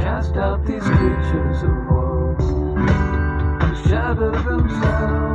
Cast out these creatures of woe, Shatter shadow themselves.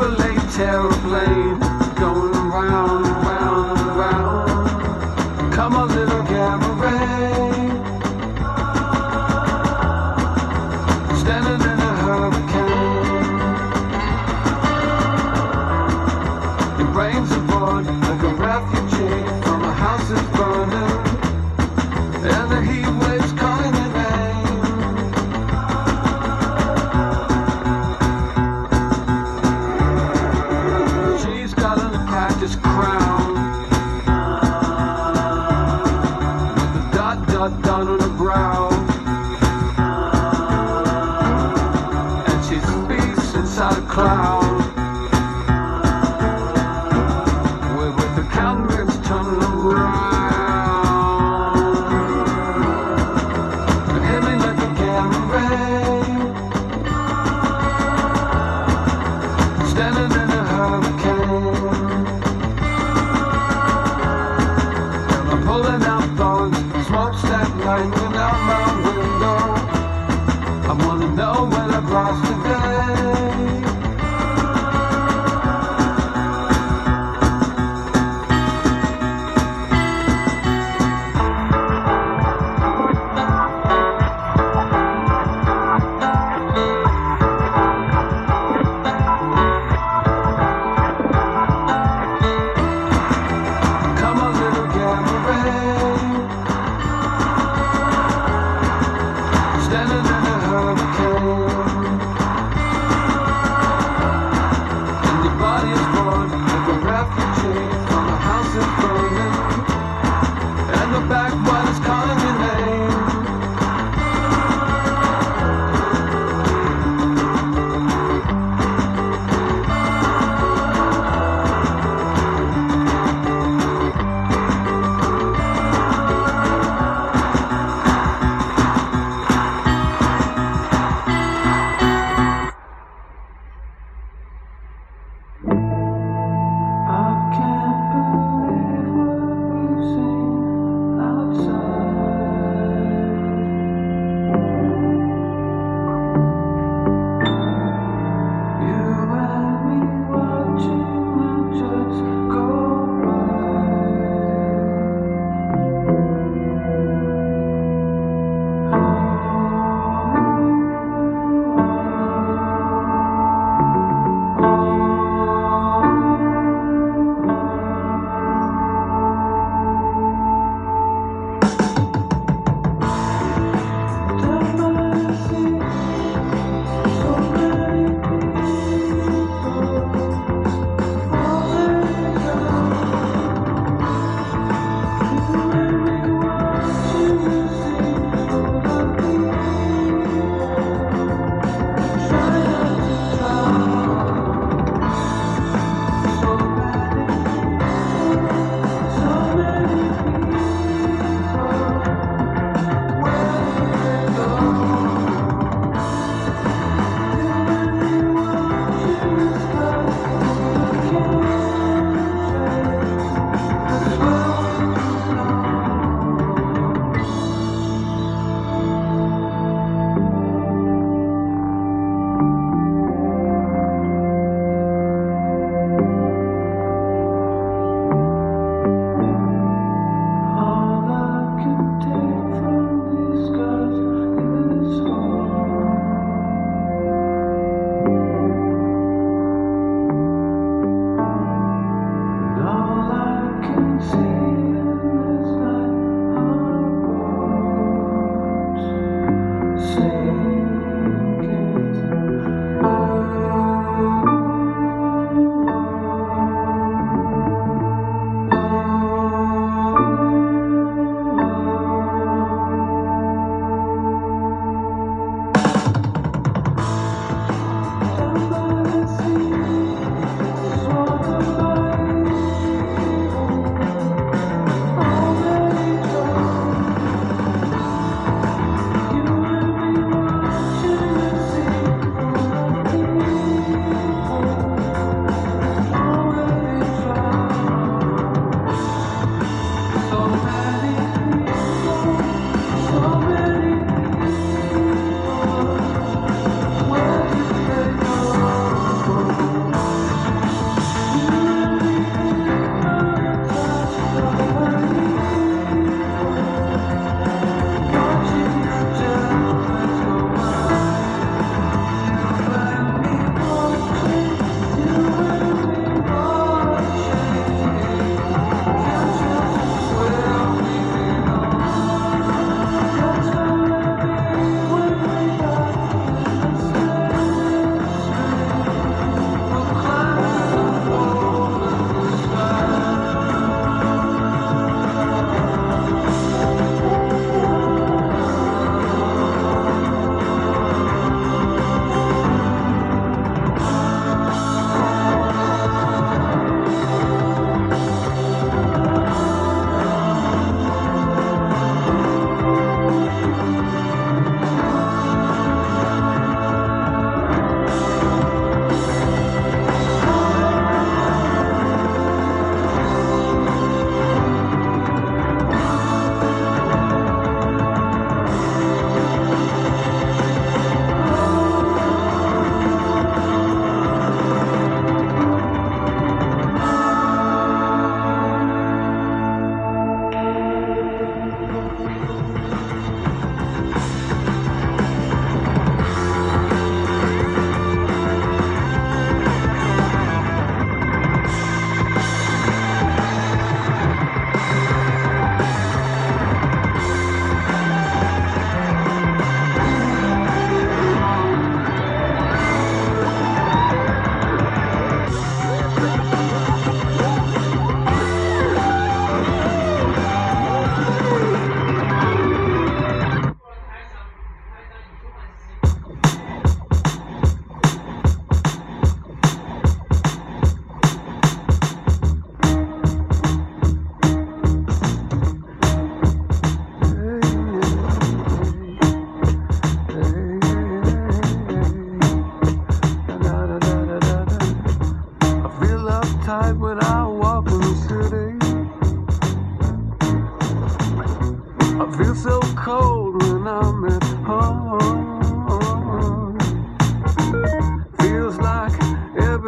Chevrolet Terraplane going around. pulling out thorns, smokes that hanging out my window. I wanna know when I've lost.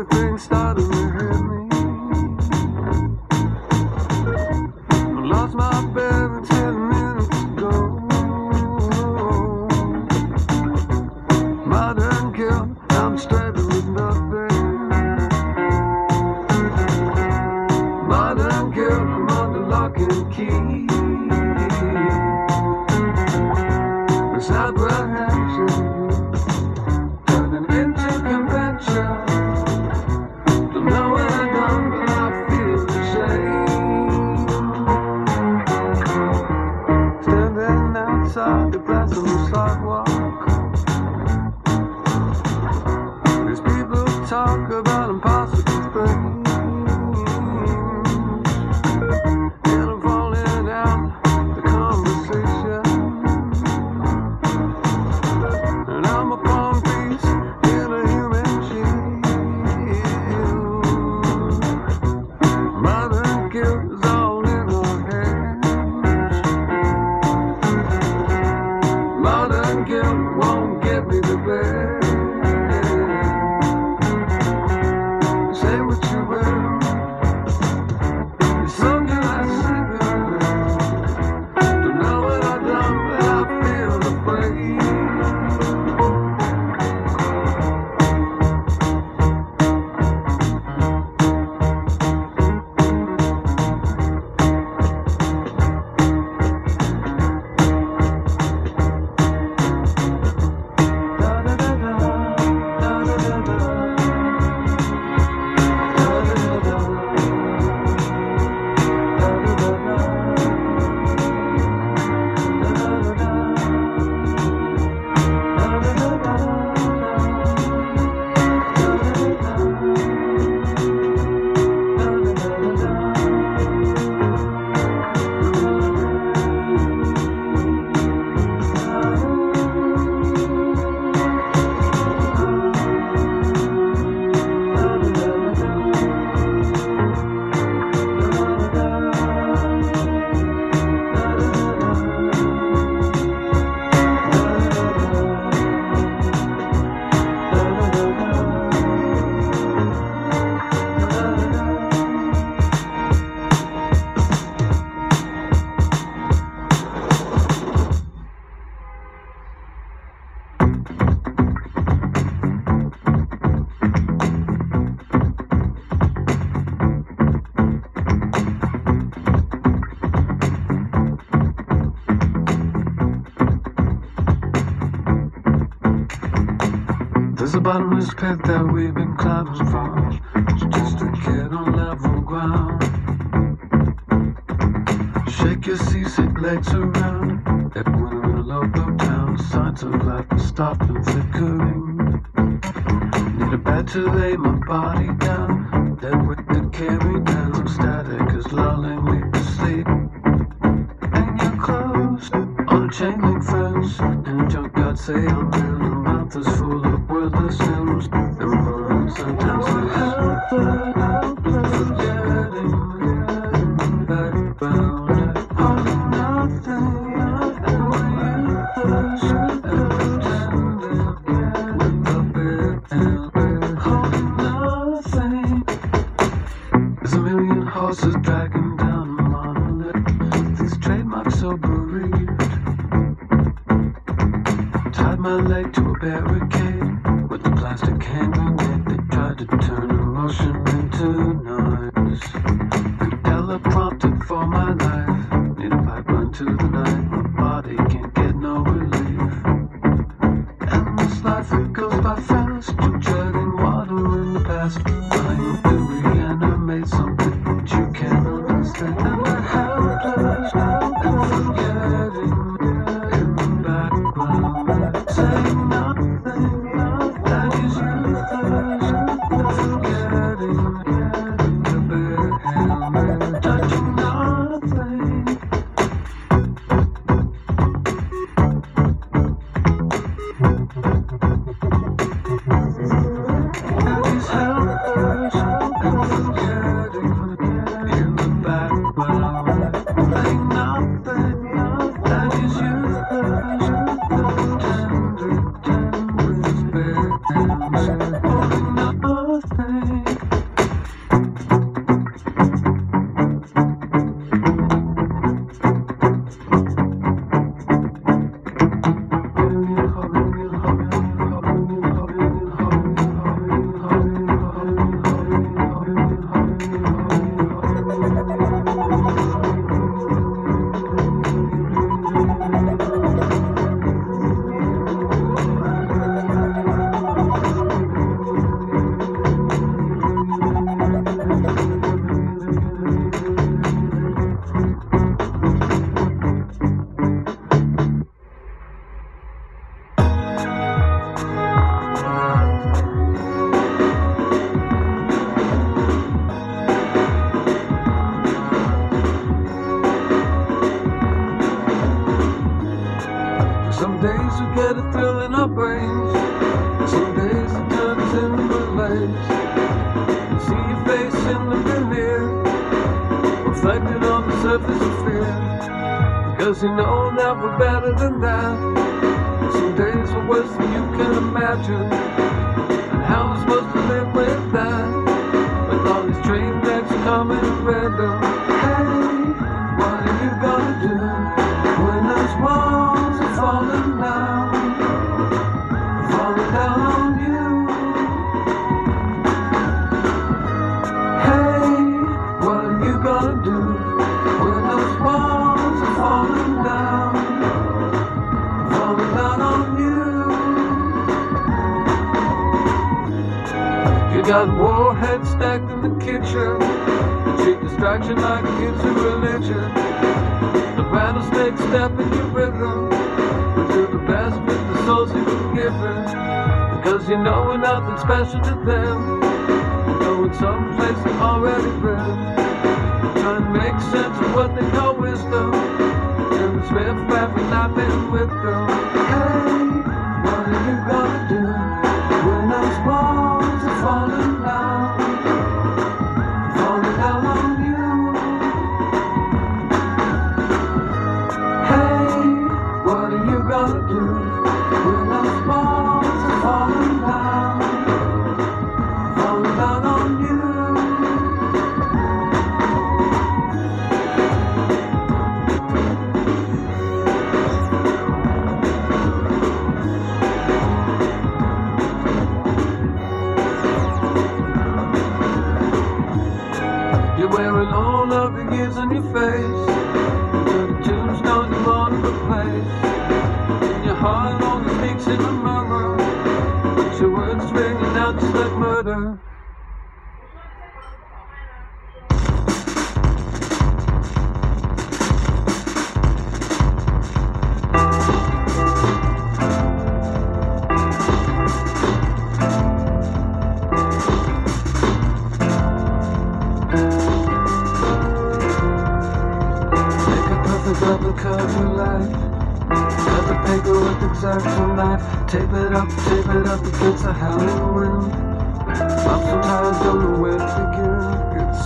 the things. Need a bed to lay my body down, then with the carry down, I'm static is lulling me to sleep. And your clothes on a chain link fence, and junkyard say I'm in. Passion to them.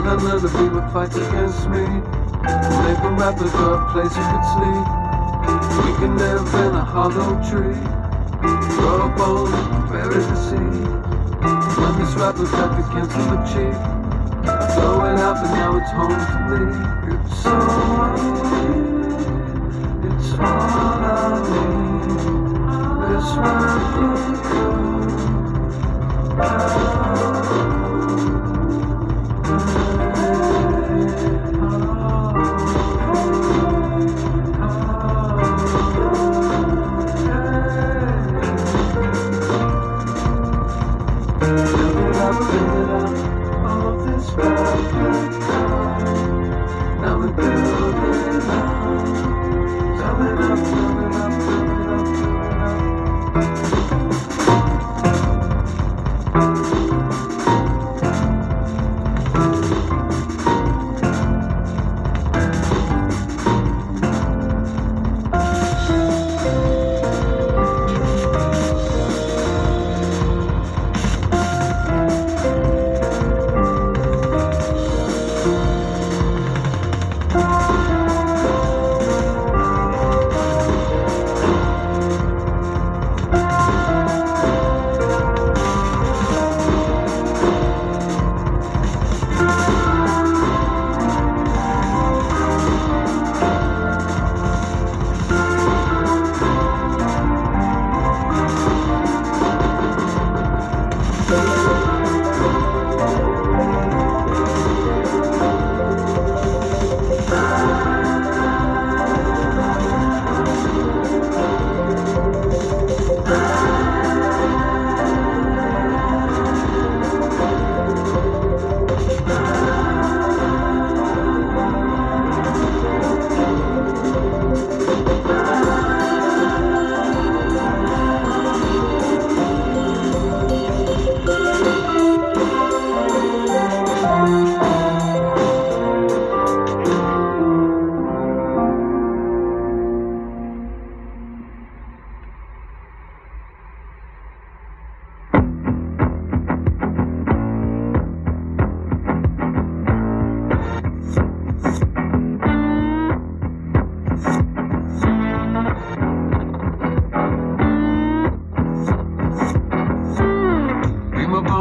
And another people fight against me. Labor rappers are a place you can sleep We can live in a hollow tree. Throw a bone and bury the sea When this rapper's up against the cheek Throw it out, but now it's home for me. It's all I need It's all I need This rapper right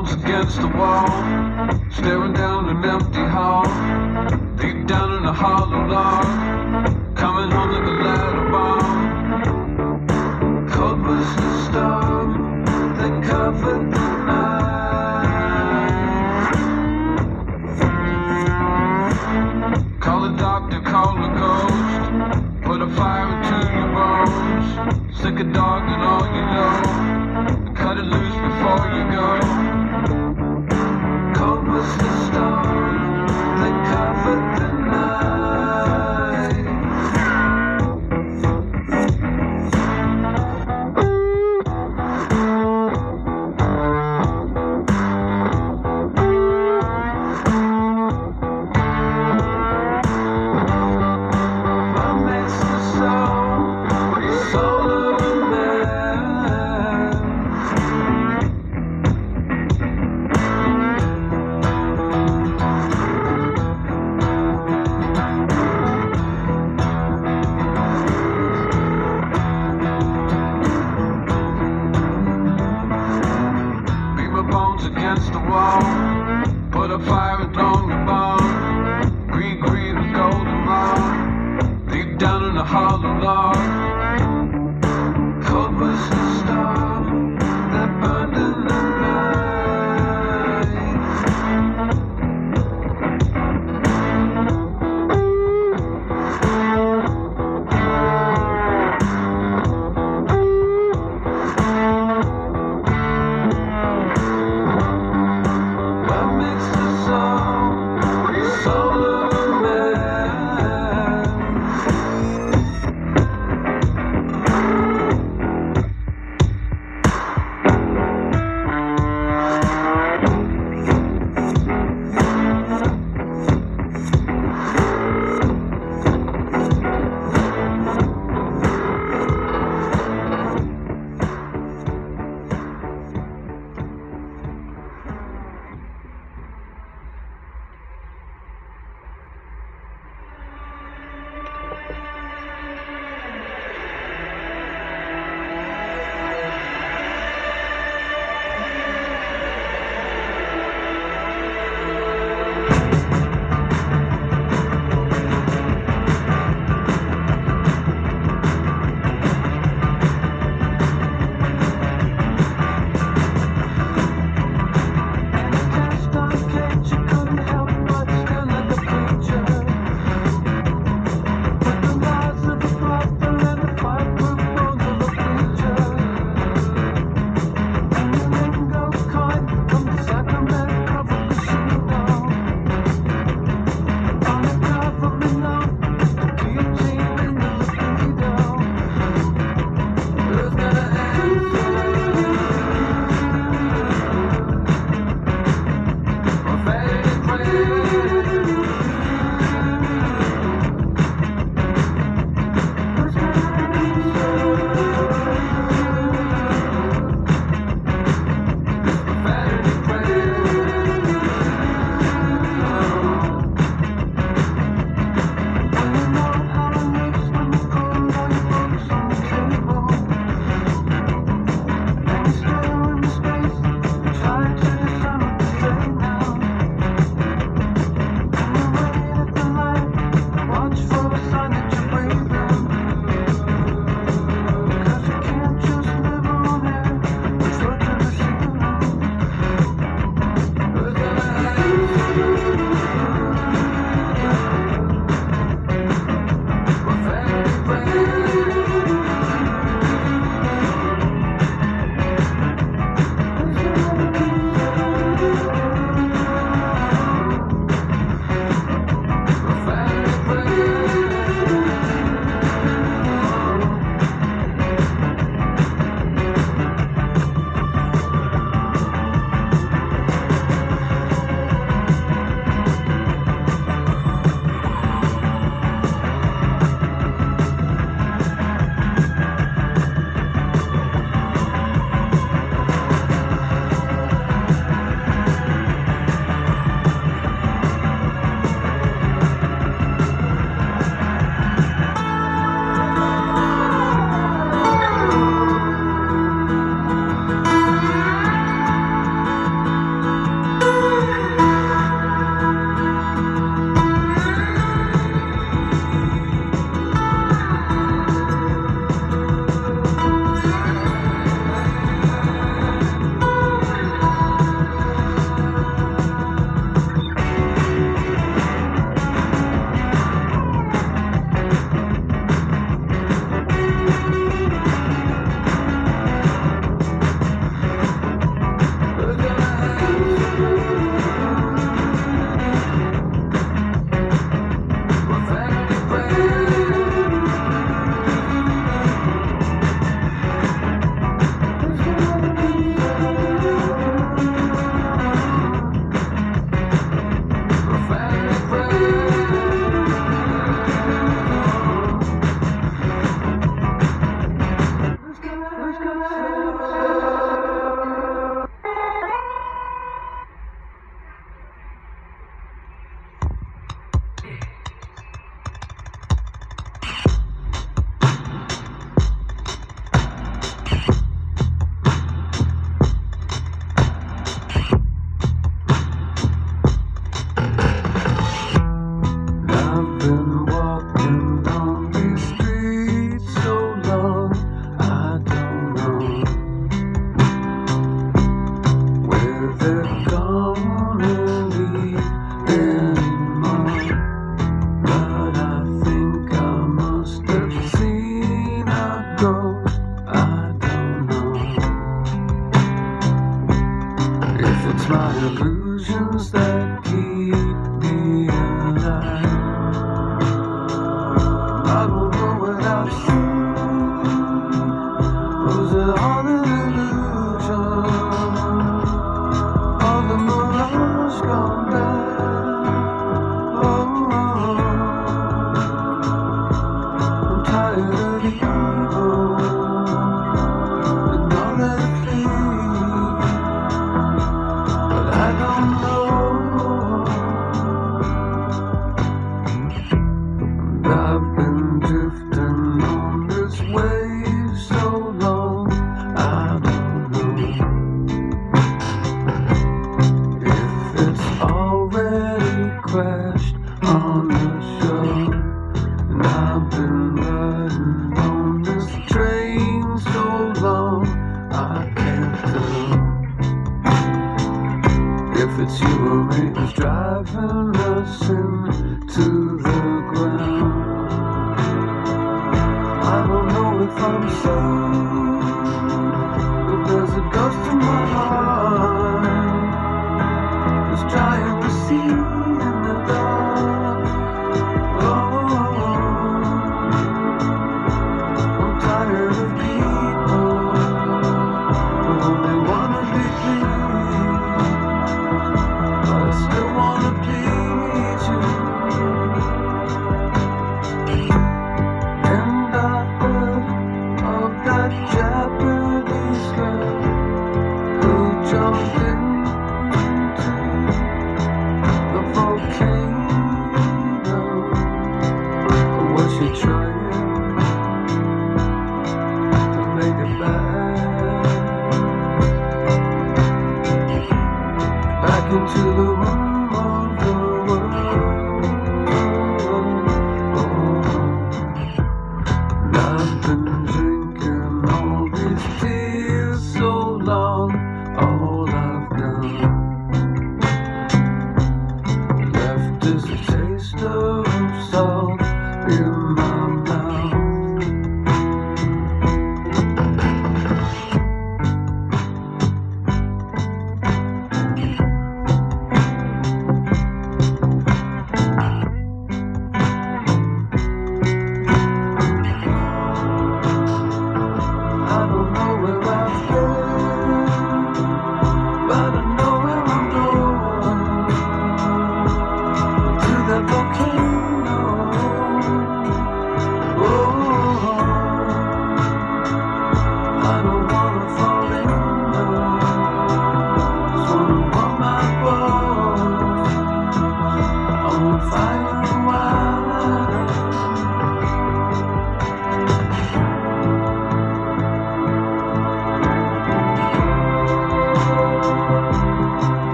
bones against the wall, staring down an empty hall. Deep down in a hollow log, coming home like a ladder bomb. Cold was the storm that covered the night. Call a doctor, call a ghost. Put a fire into your bones. Sick a dog